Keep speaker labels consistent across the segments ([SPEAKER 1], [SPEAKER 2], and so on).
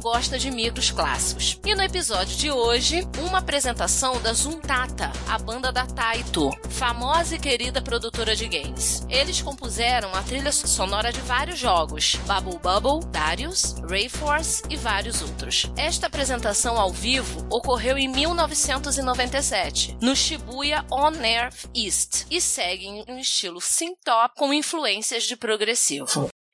[SPEAKER 1] gosta de micros clássicos. E no episódio de hoje, uma apresentação da Zuntata, a banda da Taito, famosa e querida produtora de games. Eles compuseram a trilha sonora de vários jogos, Bubble Bubble, Darius, Rayforce e vários outros. Esta apresentação ao vivo ocorreu em 1997, no Shibuya On Earth East, e segue em um estilo synth-pop com influências de progressivo.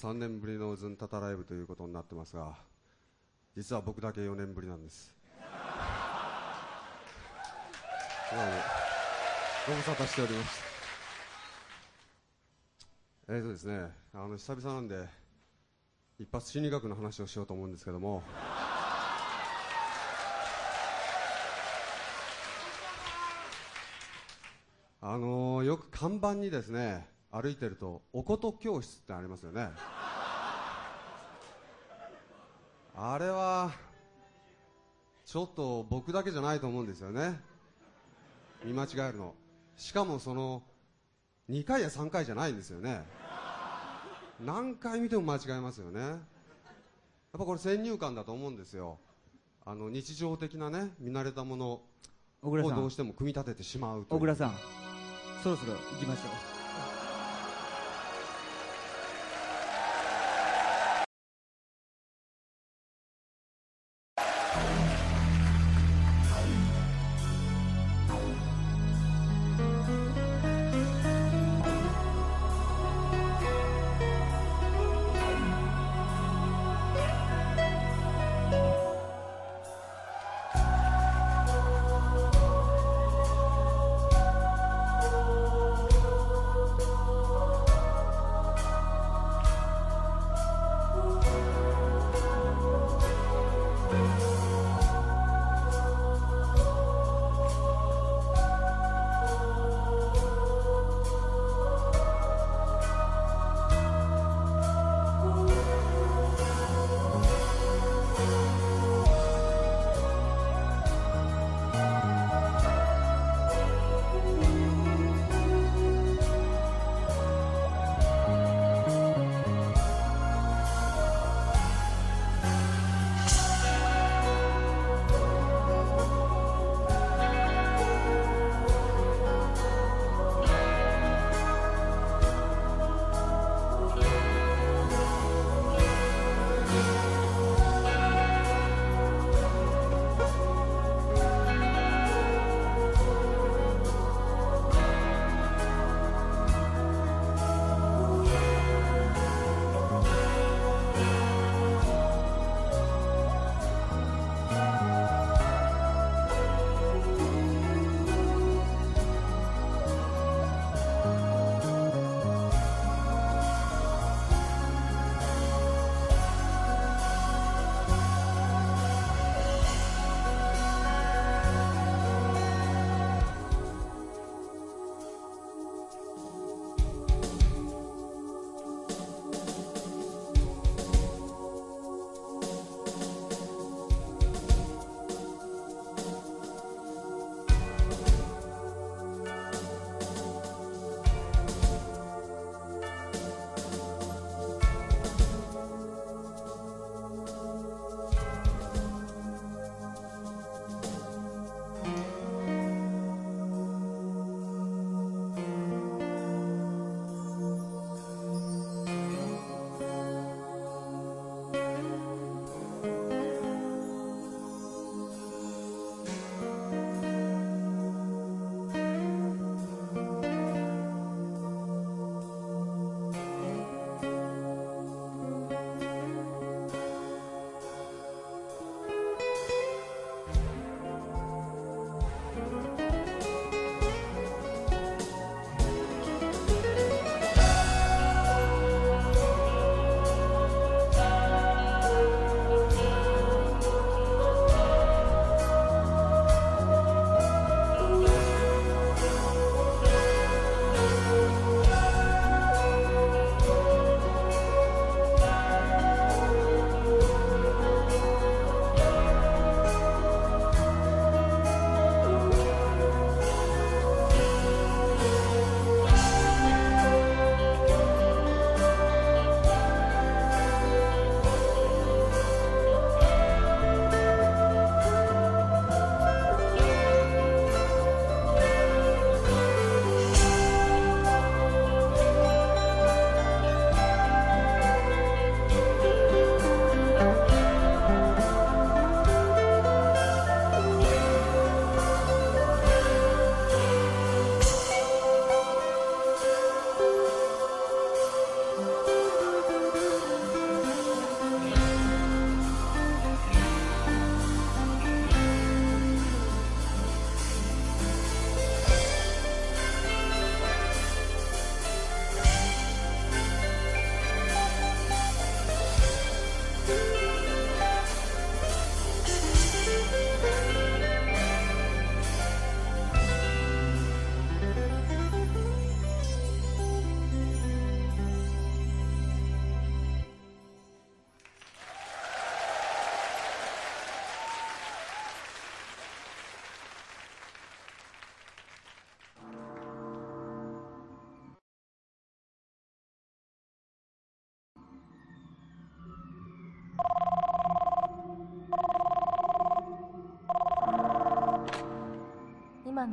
[SPEAKER 2] 3年ぶりのズンタタライブということになってますが実は僕だけ4年ぶりなんです。ご無沙汰しております。えーとですねあの久々なんで一発心理学の話をしようと思うんですけども。あのーよく看板にですね歩いてるとおこと教室ってありますよね。あれはちょっと僕だけじゃないと思うんですよね。見間違えるの。しかもその2回や3回じゃないんですよね。何回見ても間違えますよね。やっぱこれ先入観だと思うんですよ。あの日常的なね見慣れたものをどうんしても組み立ててしまうと
[SPEAKER 3] 小倉さんそろそろ行きましょう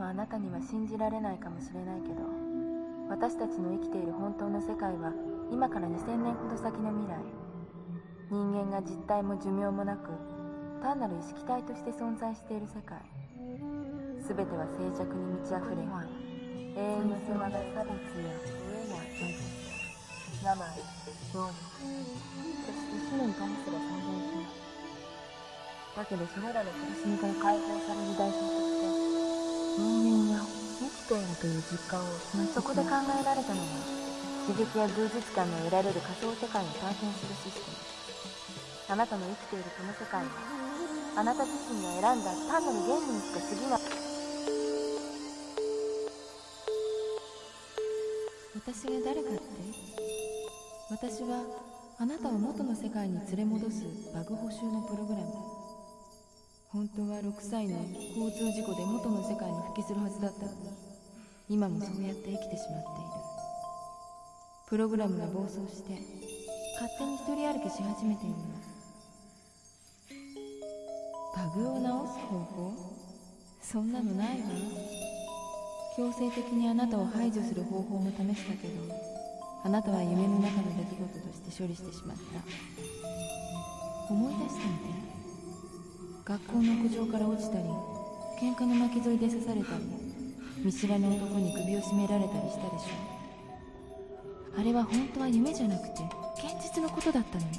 [SPEAKER 4] あなたには信じられないかもしれないけど私たちの生きている本当の世界は今から2000年ほど先の未来。人間が実体も寿命もなく単なる意識体として存在している世界。全ては静寂に満ち溢れ永遠の世話が差別や飢えや貧血病病。そして死に関すら存在しますだけどそれらの苦しみから解放される代償と生きているという実感をそこで考えられたのが刺激や芸術感の得られる仮想世界を体験するシステム。あなたの生きているこの世界はあなた自身が選んだ単なるゲームにしか過ぎない私が誰かって？私はあなたを元の世界に連れ戻すバグ補修のプログラム本当は6歳の交通事故で元の世界に復帰するはずだった。のに今もそうやって生きてしまっている。プログラムが暴走して勝手に一人歩きし始めているの。バグを直す方法？そんなのないわ。強制的にあなたを排除する方法も試したけどあなたは夢の中の出来事として処理してしまった。思い出してみて。学校の屋上から落ちたり喧嘩の巻き添えで刺されたり見知らぬ男に首を絞められたりしたでしょあれは本当は夢じゃなくて現実のことだったのよ。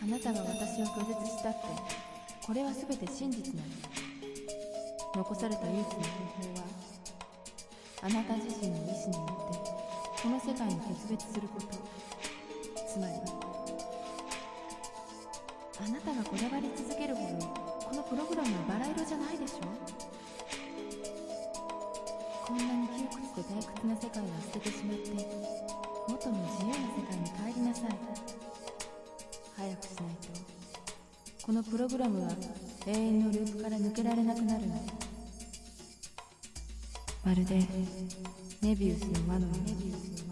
[SPEAKER 4] あなたが私を拒絶したってこれは全て真実なの残された唯一の方法はあなた自身の意志によってこの世界に決別すること。つまりあなたがこだわり続けるほどこのプログラムはバラ色じゃないでしょ？こんなに窮屈で退屈な世界は捨ててしまって元の自由な世界に帰りなさい。早くしないと。このプログラムは永遠のループから抜けられなくなるの。まるでメビウスの輪のように。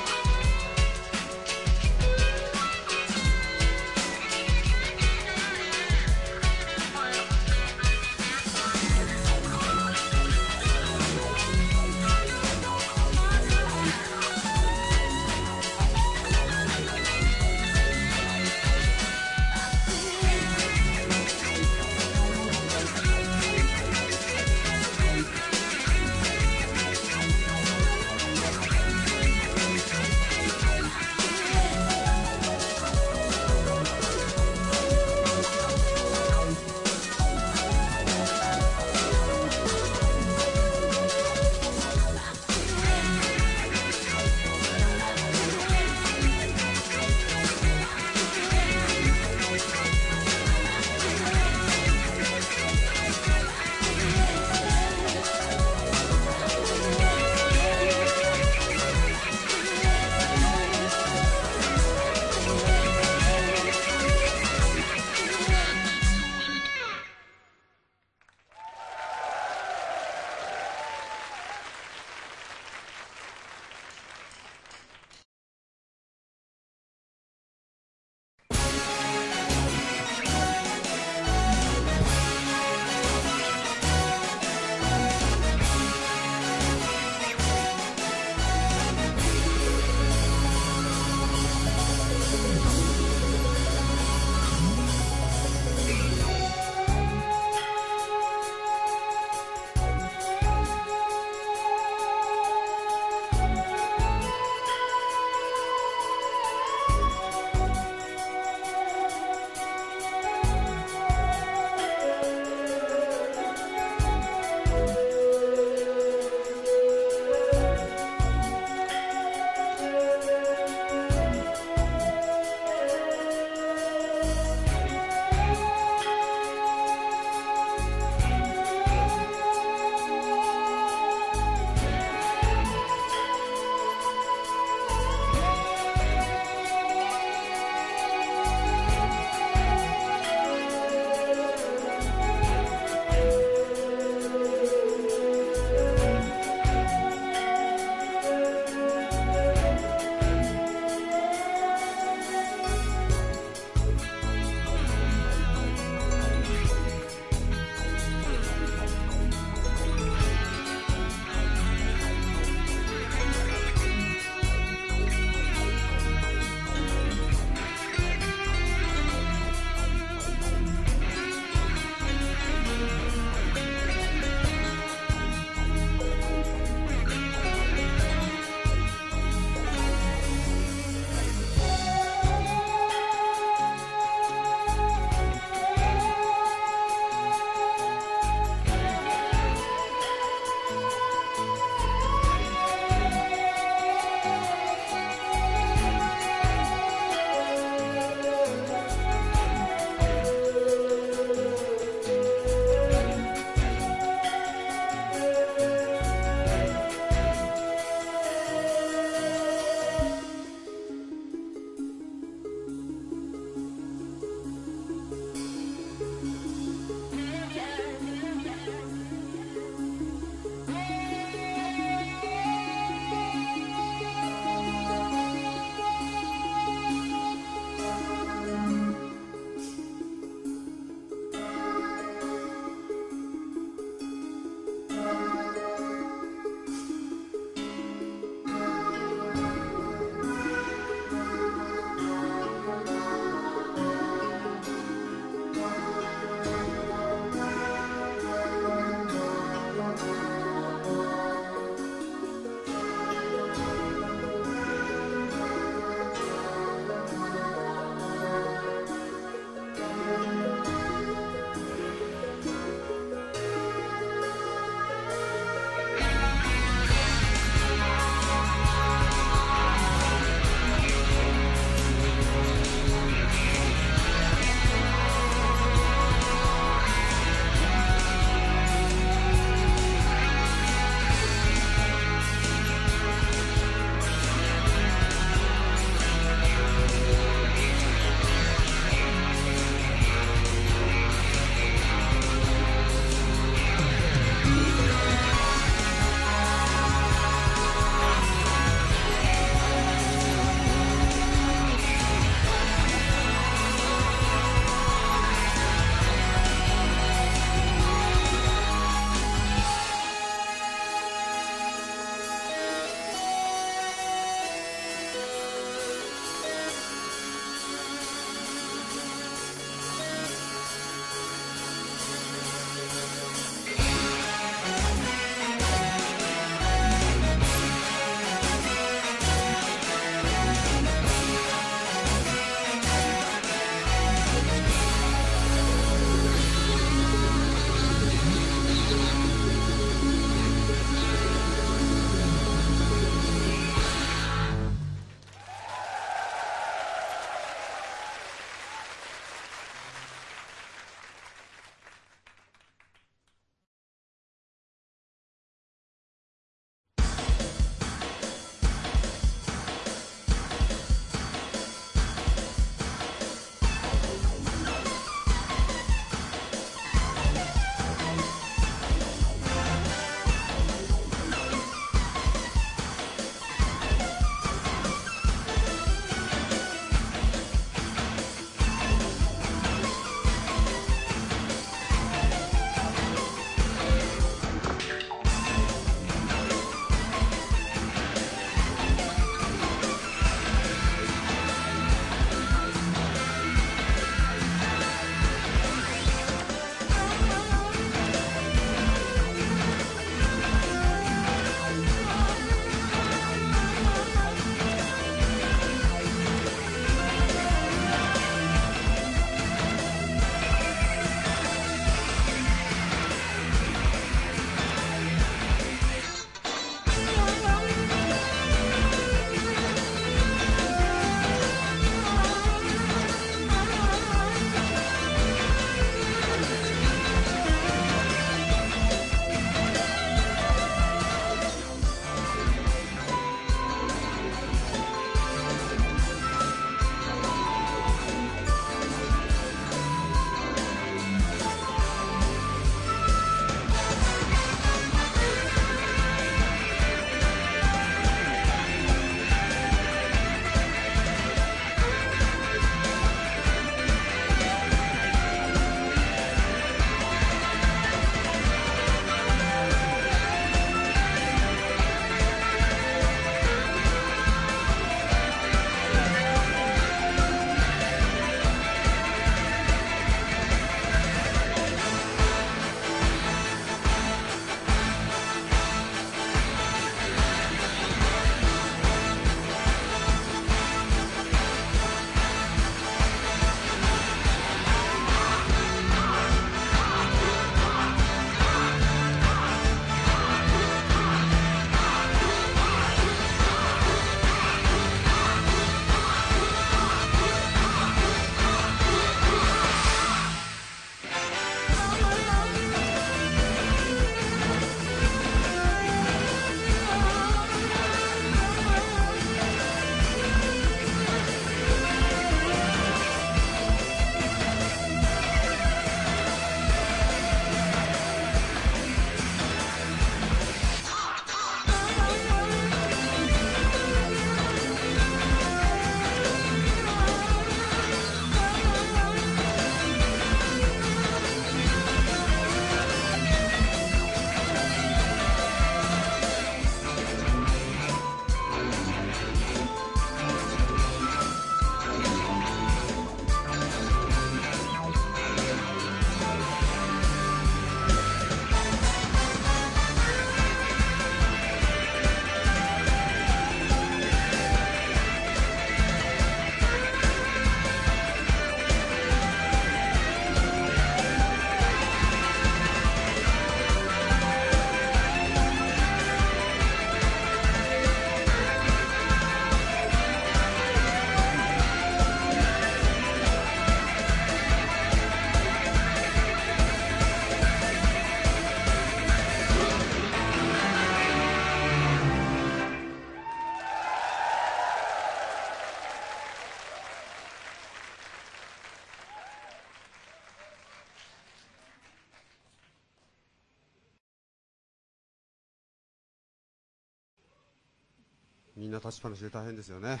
[SPEAKER 2] な立ちっぱなしで大変ですよね。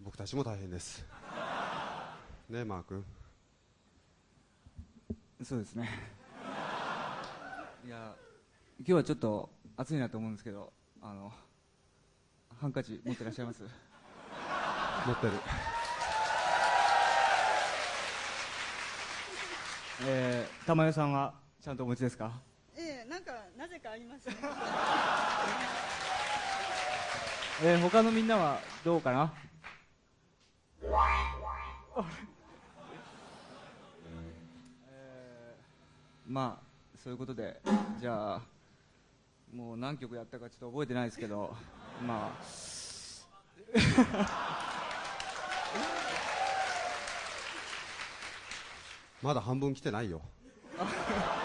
[SPEAKER 2] 僕たちも大変です。ねえマー君。
[SPEAKER 3] そうですね。いや今日はちょっと暑いなと思うんですけどあのハンカチ持ってらっしゃいます？
[SPEAKER 2] 持ってる。
[SPEAKER 3] えー、玉代さんはちゃんとお持ちですか？
[SPEAKER 5] ええなんかなぜかありますね
[SPEAKER 3] えー、他のみんなはどうかな？えーまあそういうことでじゃあもう何曲やったかちょっと覚えてないですけどまあ。
[SPEAKER 2] まだ半分来てないよ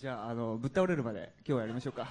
[SPEAKER 3] じゃああのぶっ倒れるまで今日はやりましょうか。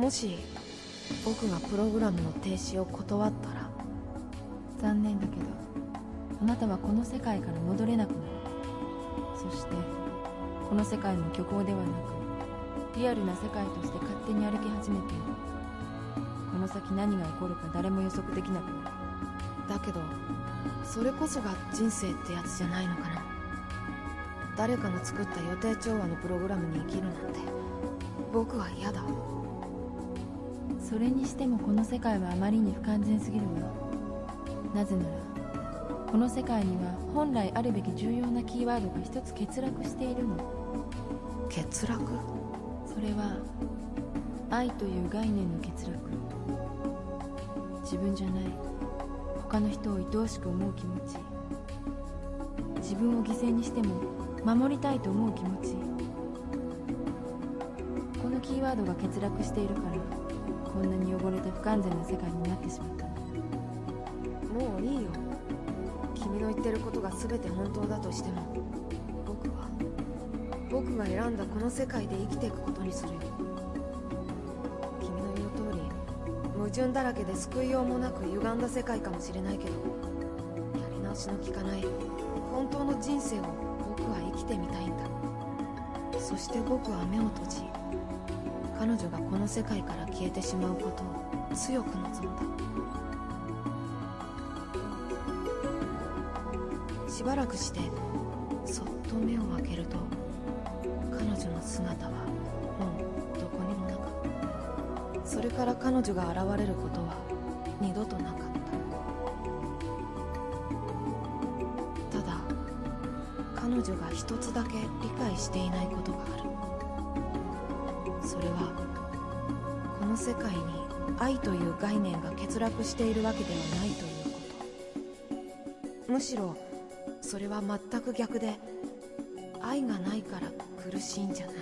[SPEAKER 6] もし
[SPEAKER 4] 僕がプログラムの停止を断ったら残念だけどあなたはこの世界から戻れなくなる。そしてこの世界の虚構ではなくリアルな世界として勝手に歩き始めている。この先何が起こるか誰も予測できなくなる。
[SPEAKER 7] だけどそれこそが人生ってやつじゃないのかな。誰かの作った予定調和のプログラムに生きるなんて僕は嫌だ
[SPEAKER 4] それにしてもこの世界はあまりに不完全すぎるわなぜならこの世界には本来あるべき重要なキーワードが一つ欠落しているの。
[SPEAKER 7] 欠落？
[SPEAKER 4] それは愛という概念の欠落。自分じゃない。他の人を愛おしく思う気持ち。自分を犠牲にしても守りたいと思う気持ち。このキーワードが欠落しているからこんなに汚れた不完全な世界になってしまった
[SPEAKER 7] もういいよ。君の言ってることが全て本当だとしても僕は僕が選んだこの世界で生きていくことにする。よ君の言う通り矛盾だらけで救いようもなく歪んだ世界かもしれないけどやり直しの効かない。本当の人生を僕は生きてみたいんだ。そして僕は目を閉じ彼女がこの世界から消えてしまうことを強く望んだ。しばらくしてそっと目を開けると彼女の姿はもうどこにもなかった。それから彼女が現れることは二度となかった。ただ彼女が一つだけ理解していないことがある。それはこの世界に愛という概念が欠落しているわけではないということ。むしろそれは全く逆で愛がないから苦しいんじゃない。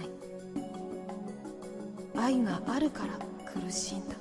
[SPEAKER 7] 愛があるから苦しいんだ。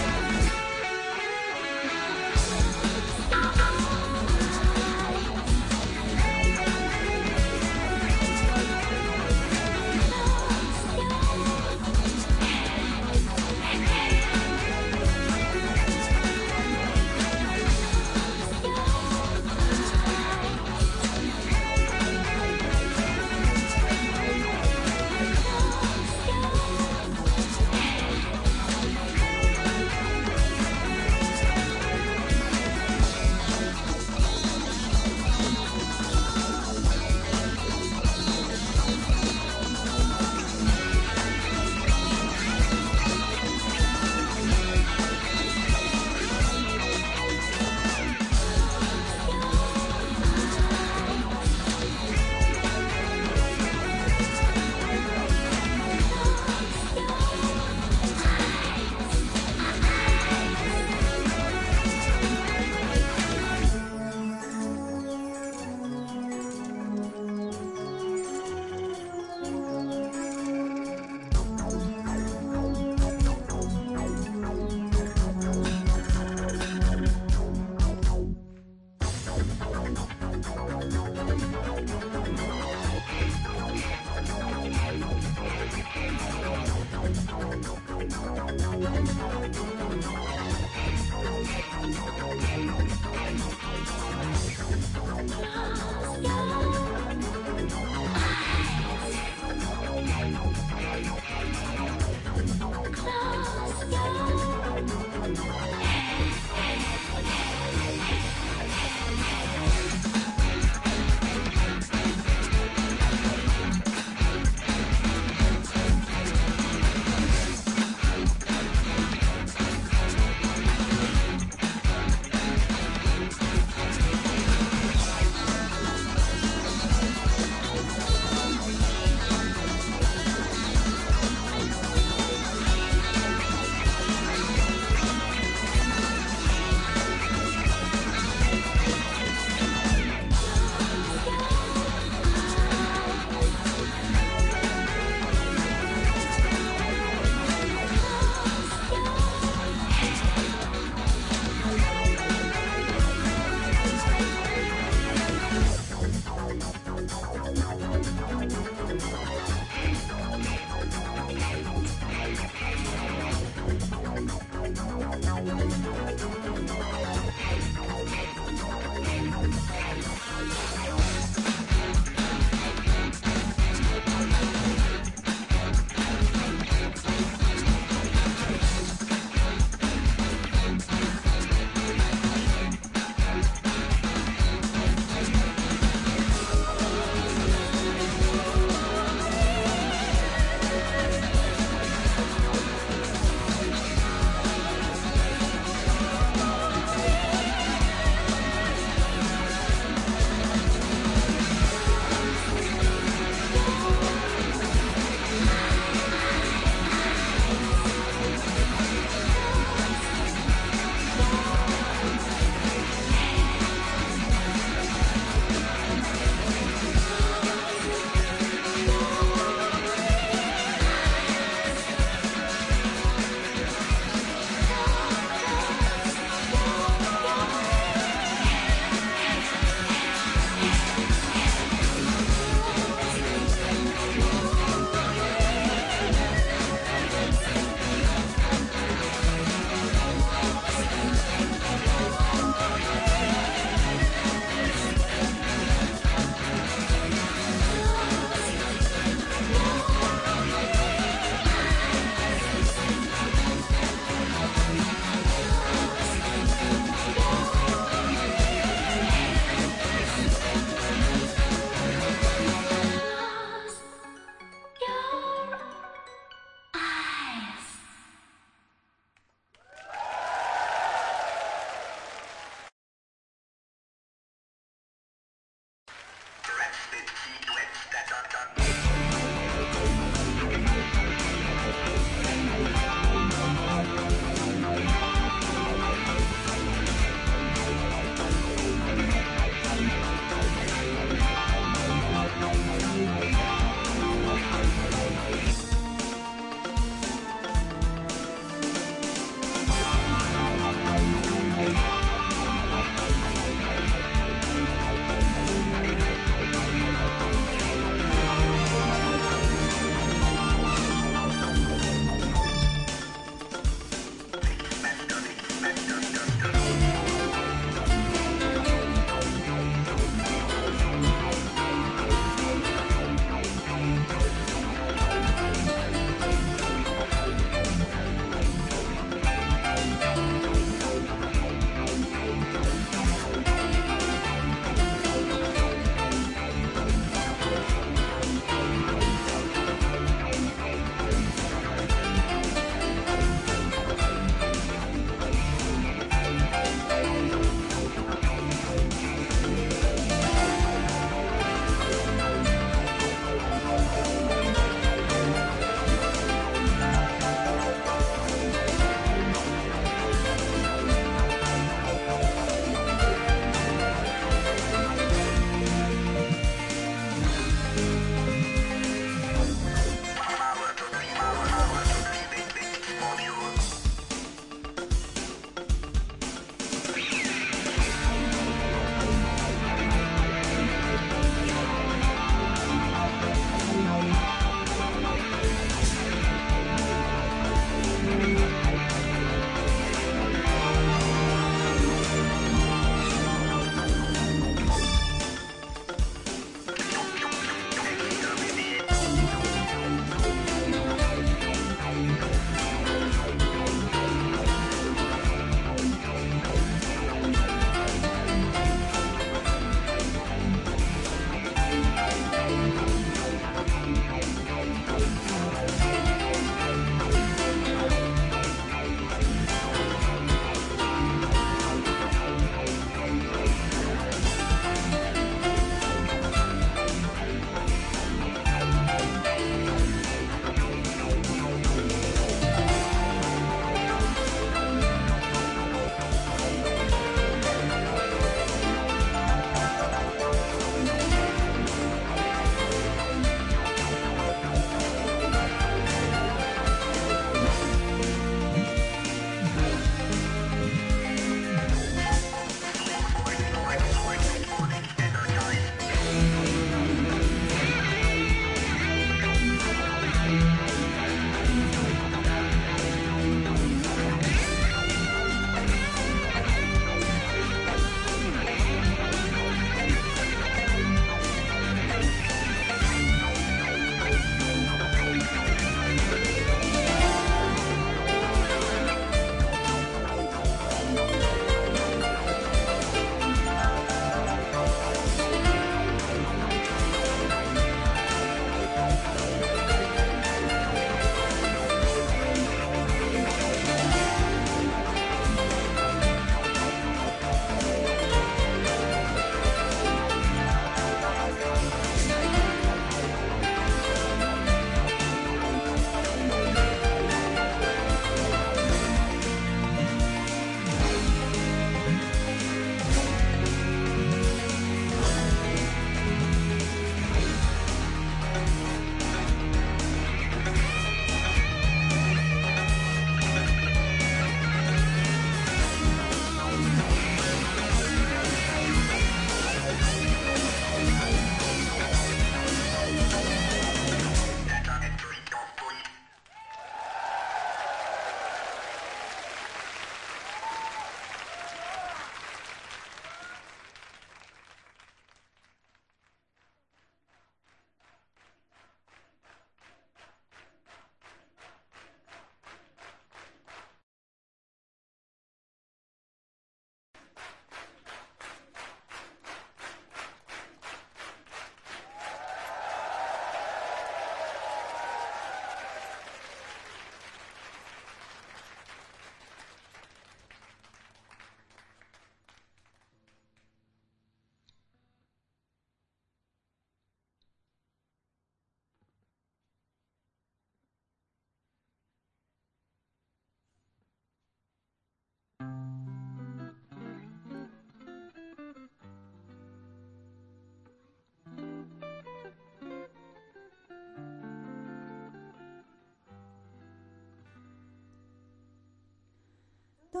[SPEAKER 8] dans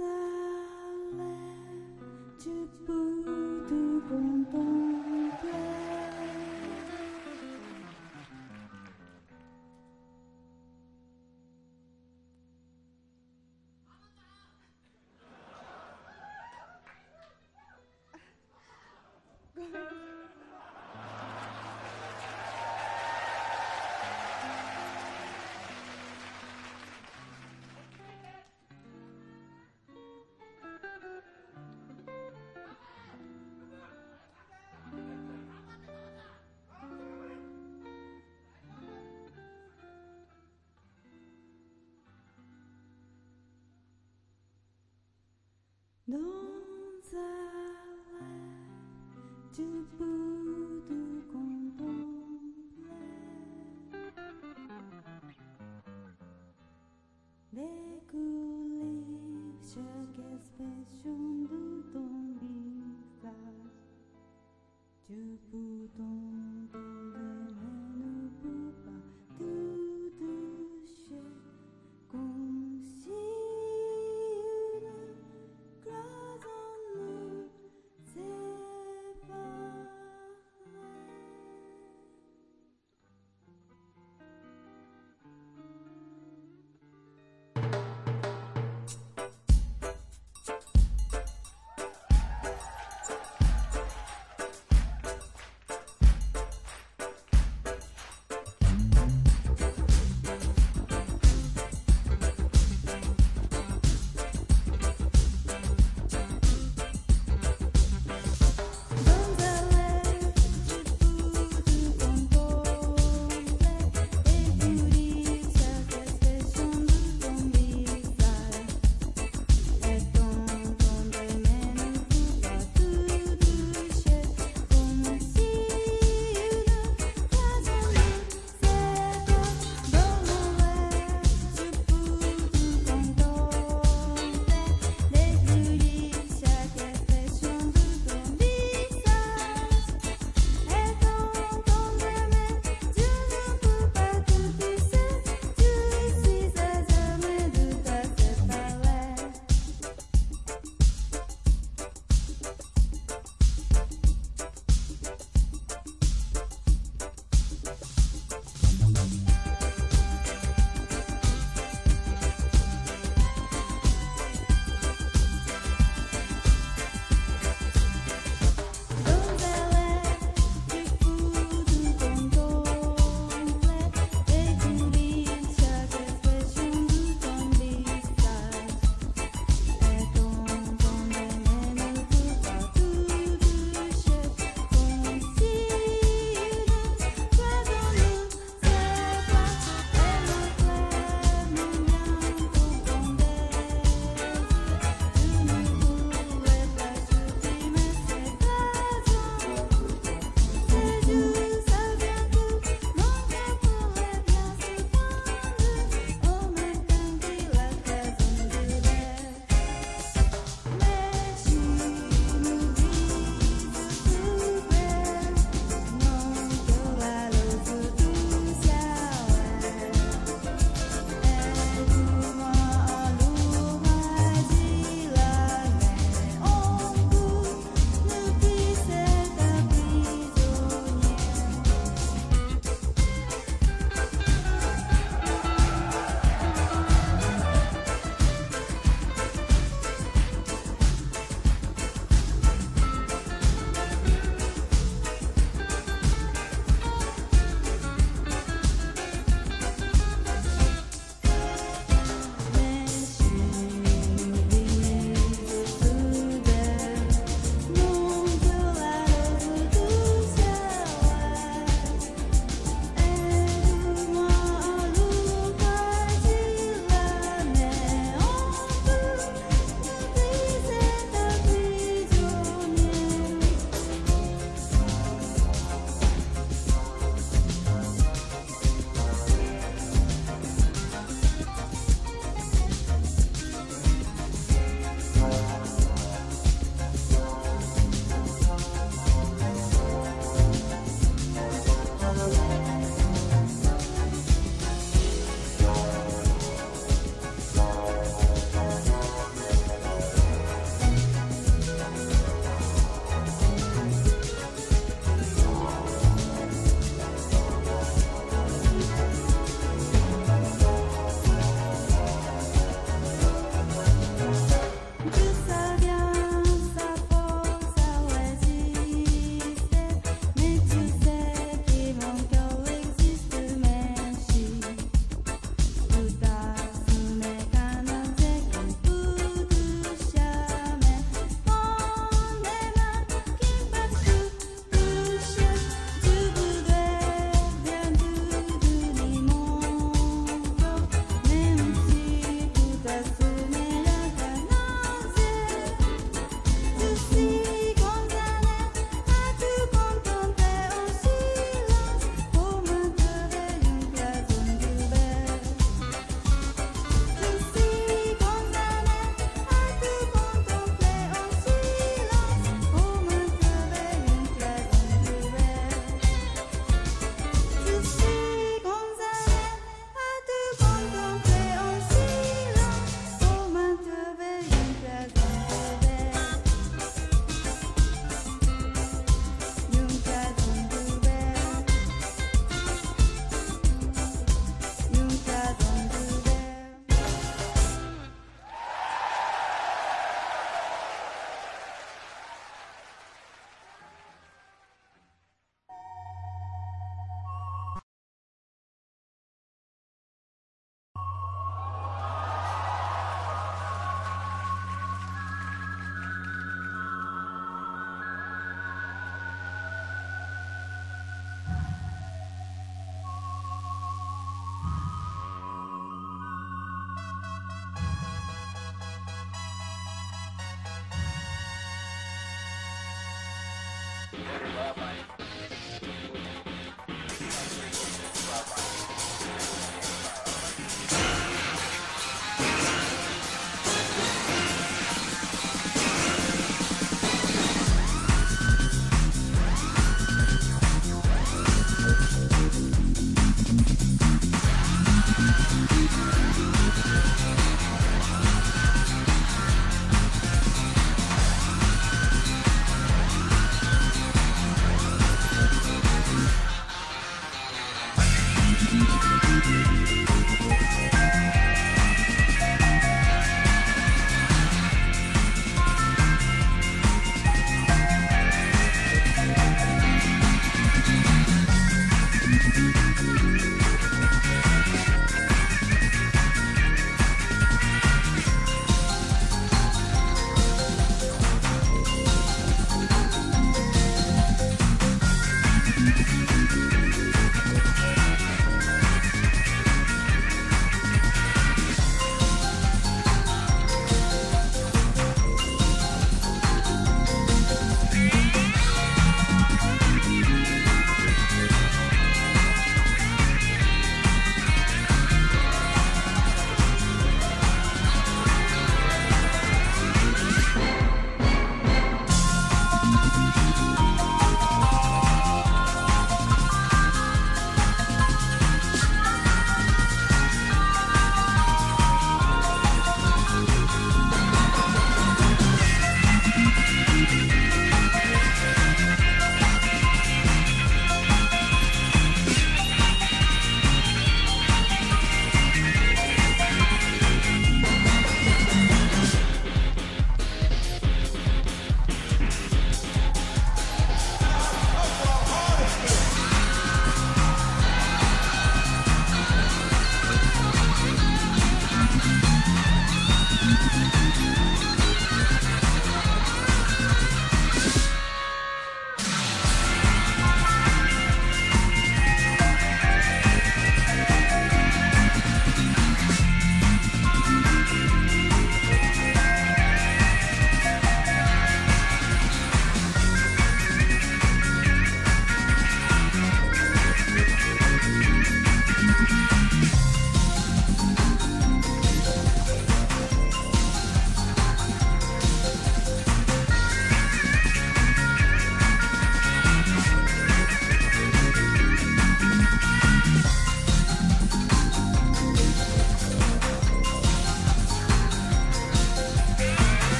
[SPEAKER 8] un lait, tu peux te contenter. Un rêve, tu peux